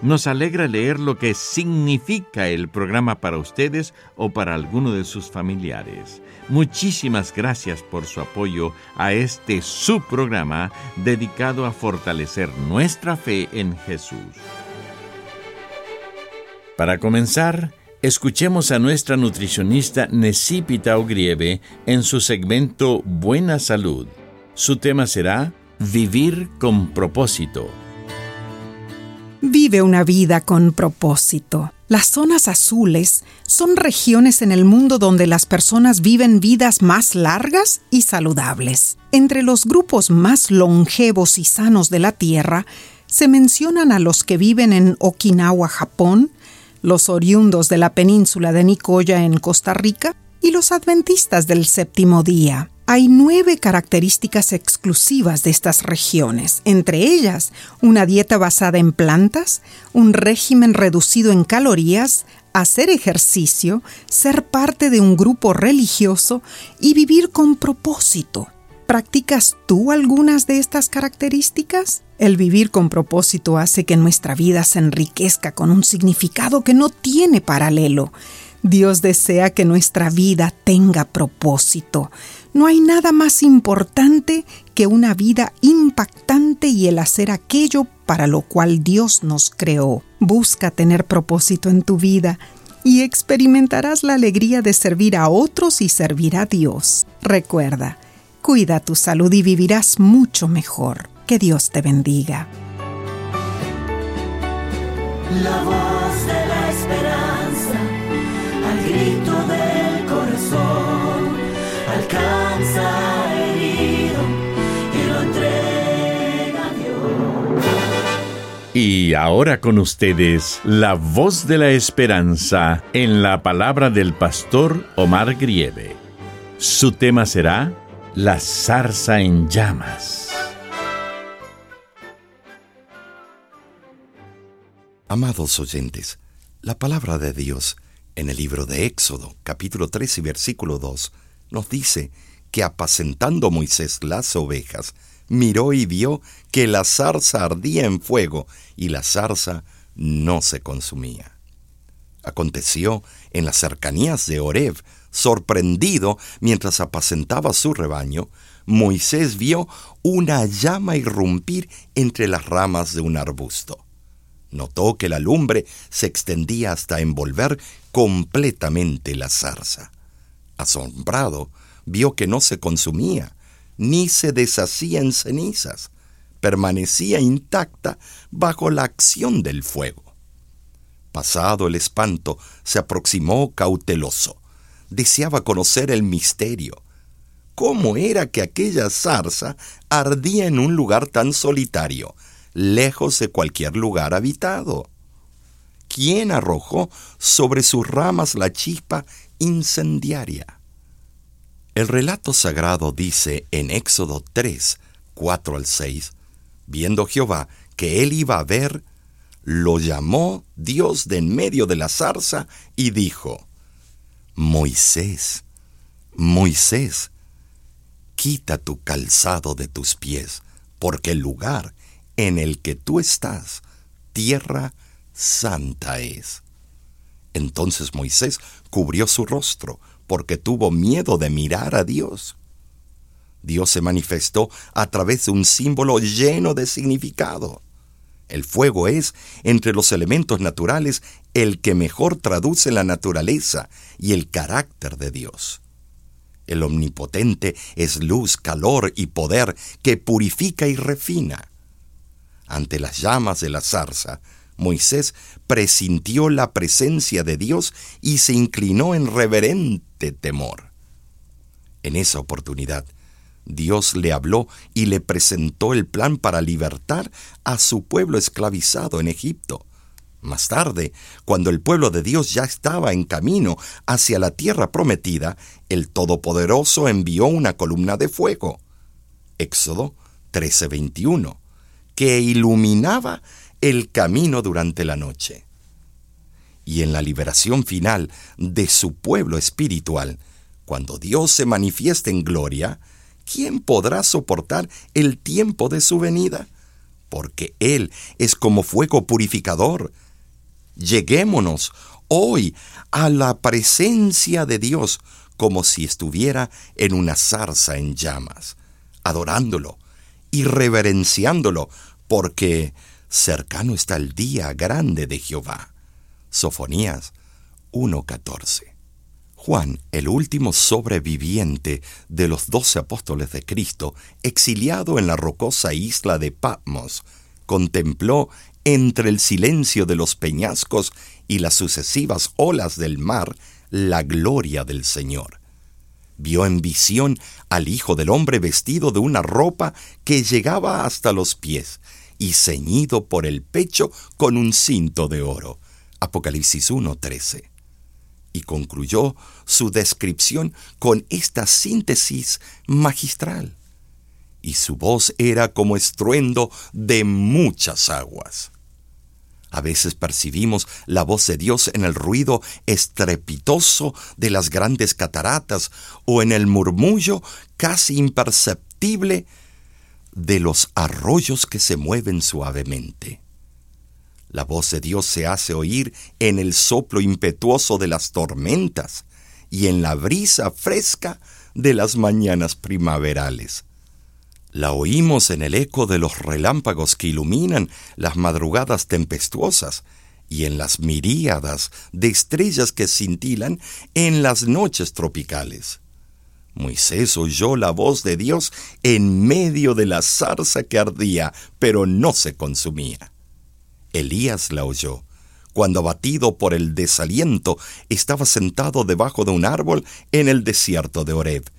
Nos alegra leer lo que significa el programa para ustedes o para alguno de sus familiares. Muchísimas gracias por su apoyo a este subprograma dedicado a fortalecer nuestra fe en Jesús. Para comenzar, escuchemos a nuestra nutricionista Necipita Ogrieve en su segmento Buena Salud. Su tema será Vivir con propósito. Vive una vida con propósito. Las zonas azules son regiones en el mundo donde las personas viven vidas más largas y saludables. Entre los grupos más longevos y sanos de la Tierra se mencionan a los que viven en Okinawa, Japón, los oriundos de la península de Nicoya en Costa Rica y los adventistas del séptimo día. Hay nueve características exclusivas de estas regiones, entre ellas una dieta basada en plantas, un régimen reducido en calorías, hacer ejercicio, ser parte de un grupo religioso y vivir con propósito. ¿Practicas tú algunas de estas características? El vivir con propósito hace que nuestra vida se enriquezca con un significado que no tiene paralelo. Dios desea que nuestra vida tenga propósito. No hay nada más importante que una vida impactante y el hacer aquello para lo cual Dios nos creó. Busca tener propósito en tu vida y experimentarás la alegría de servir a otros y servir a Dios. Recuerda, cuida tu salud y vivirás mucho mejor. Que Dios te bendiga. Y ahora con ustedes, la voz de la esperanza en la palabra del pastor Omar Grieve. Su tema será La zarza en llamas. Amados oyentes, la palabra de Dios en el libro de Éxodo, capítulo 3 y versículo 2, nos dice que apacentando Moisés las ovejas, miró y vio que la zarza ardía en fuego y la zarza no se consumía. Aconteció en las cercanías de Horeb, sorprendido mientras apacentaba su rebaño, Moisés vio una llama irrumpir entre las ramas de un arbusto. Notó que la lumbre se extendía hasta envolver completamente la zarza. Asombrado, vio que no se consumía, ni se deshacía en cenizas, permanecía intacta bajo la acción del fuego. Pasado el espanto, se aproximó cauteloso. Deseaba conocer el misterio. ¿Cómo era que aquella zarza ardía en un lugar tan solitario, lejos de cualquier lugar habitado? ¿Quién arrojó sobre sus ramas la chispa incendiaria? El relato sagrado dice en Éxodo 3, 4 al 6, viendo Jehová que él iba a ver, lo llamó Dios de en medio de la zarza y dijo, Moisés, Moisés, quita tu calzado de tus pies, porque el lugar en el que tú estás, tierra santa es. Entonces Moisés cubrió su rostro, porque tuvo miedo de mirar a Dios. Dios se manifestó a través de un símbolo lleno de significado. El fuego es, entre los elementos naturales, el que mejor traduce la naturaleza y el carácter de Dios. El Omnipotente es luz, calor y poder que purifica y refina. Ante las llamas de la zarza, Moisés presintió la presencia de Dios y se inclinó en reverente temor. En esa oportunidad, Dios le habló y le presentó el plan para libertar a su pueblo esclavizado en Egipto. Más tarde, cuando el pueblo de Dios ya estaba en camino hacia la tierra prometida, el Todopoderoso envió una columna de fuego. Éxodo 13:21, que iluminaba el camino durante la noche. Y en la liberación final de su pueblo espiritual, cuando Dios se manifieste en gloria, ¿quién podrá soportar el tiempo de su venida? Porque Él es como fuego purificador, Lleguémonos hoy a la presencia de Dios como si estuviera en una zarza en llamas, adorándolo y reverenciándolo, porque cercano está el día grande de Jehová. Sofonías 1.14. Juan, el último sobreviviente de los doce apóstoles de Cristo, exiliado en la rocosa isla de Patmos, contempló entre el silencio de los peñascos y las sucesivas olas del mar la gloria del Señor. Vio en visión al Hijo del Hombre vestido de una ropa que llegaba hasta los pies y ceñido por el pecho con un cinto de oro. Apocalipsis 1:13. Y concluyó su descripción con esta síntesis magistral. Y su voz era como estruendo de muchas aguas. A veces percibimos la voz de Dios en el ruido estrepitoso de las grandes cataratas o en el murmullo casi imperceptible de los arroyos que se mueven suavemente. La voz de Dios se hace oír en el soplo impetuoso de las tormentas y en la brisa fresca de las mañanas primaverales. La oímos en el eco de los relámpagos que iluminan las madrugadas tempestuosas y en las miríadas de estrellas que cintilan en las noches tropicales. Moisés oyó la voz de Dios en medio de la zarza que ardía, pero no se consumía. Elías la oyó cuando abatido por el desaliento estaba sentado debajo de un árbol en el desierto de Horeb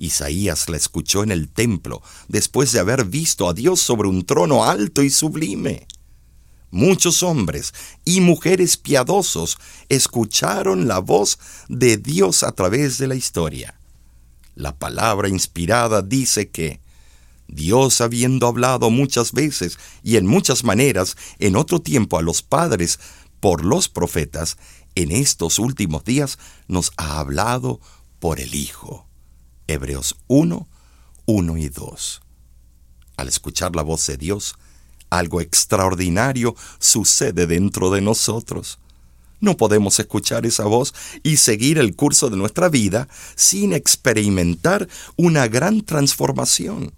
Isaías la escuchó en el templo después de haber visto a Dios sobre un trono alto y sublime. Muchos hombres y mujeres piadosos escucharon la voz de Dios a través de la historia. La palabra inspirada dice que Dios, habiendo hablado muchas veces y en muchas maneras en otro tiempo a los padres por los profetas, en estos últimos días nos ha hablado por el Hijo. Hebreos 1, 1 y 2. Al escuchar la voz de Dios, algo extraordinario sucede dentro de nosotros. No podemos escuchar esa voz y seguir el curso de nuestra vida sin experimentar una gran transformación.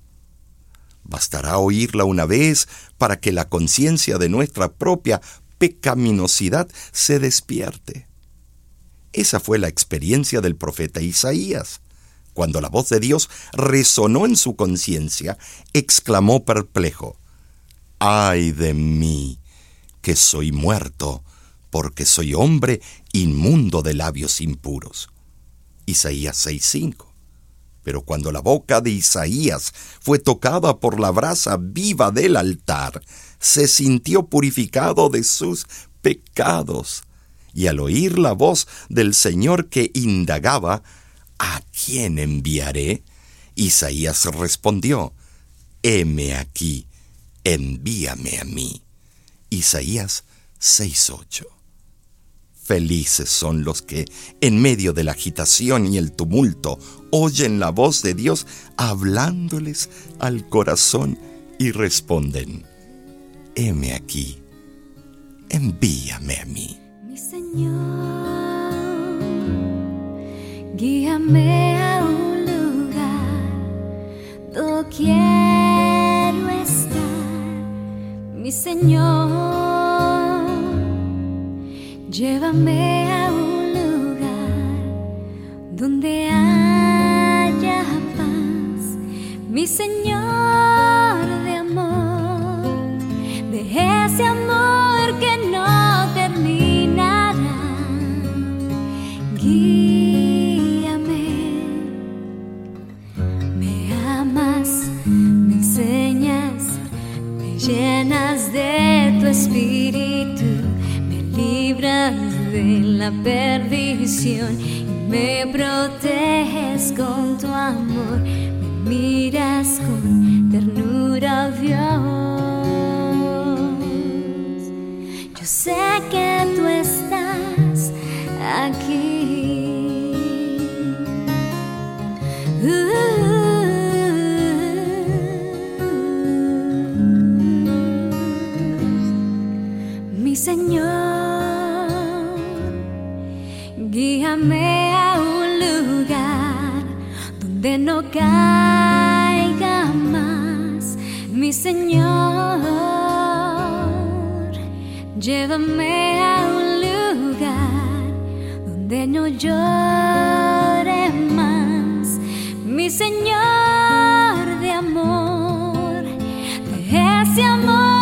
Bastará oírla una vez para que la conciencia de nuestra propia pecaminosidad se despierte. Esa fue la experiencia del profeta Isaías. Cuando la voz de Dios resonó en su conciencia, exclamó perplejo, ¡Ay de mí, que soy muerto, porque soy hombre inmundo de labios impuros! Isaías 6:5. Pero cuando la boca de Isaías fue tocada por la brasa viva del altar, se sintió purificado de sus pecados. Y al oír la voz del Señor que indagaba, ¿A quién enviaré? Isaías respondió, Heme aquí, envíame a mí. Isaías 6:8. Felices son los que, en medio de la agitación y el tumulto, oyen la voz de Dios hablándoles al corazón y responden, Heme aquí, envíame a mí. Mi Señor Guíame a un lugar quiero estar, mi Señor. amé. La perdición y me proteges con tu amor miras con ternura, Dios. Yo sé que tú estás aquí. Donde no llore más, mi Señor de amor, de ese amor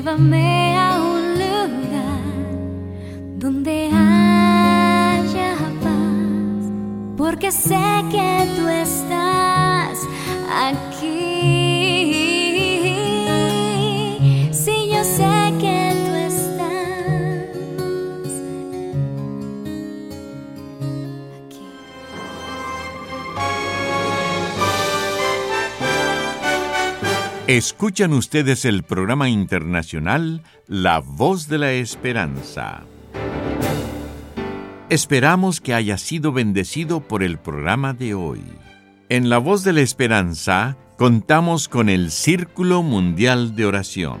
Llévame a un Escuchan ustedes el programa internacional La Voz de la Esperanza. Esperamos que haya sido bendecido por el programa de hoy. En La Voz de la Esperanza contamos con el Círculo Mundial de Oración.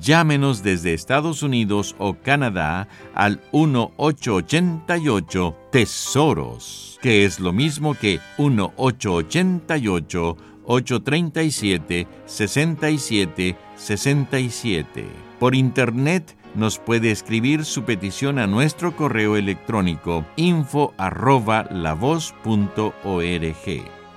Llámenos desde Estados Unidos o Canadá al 1888 Tesoros, que es lo mismo que 1888 837 67 67. Por internet nos puede escribir su petición a nuestro correo electrónico info arroba lavoz.org.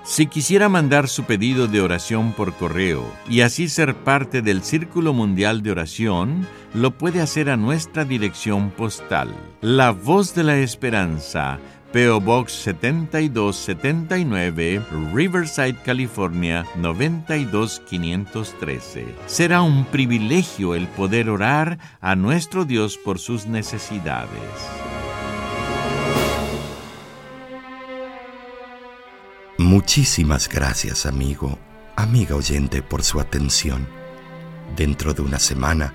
Si quisiera mandar su pedido de oración por correo y así ser parte del Círculo Mundial de Oración, lo puede hacer a nuestra dirección postal. La Voz de la Esperanza, PO Box 7279, Riverside, California 92513. Será un privilegio el poder orar a nuestro Dios por sus necesidades. Muchísimas gracias, amigo, amiga oyente, por su atención. Dentro de una semana,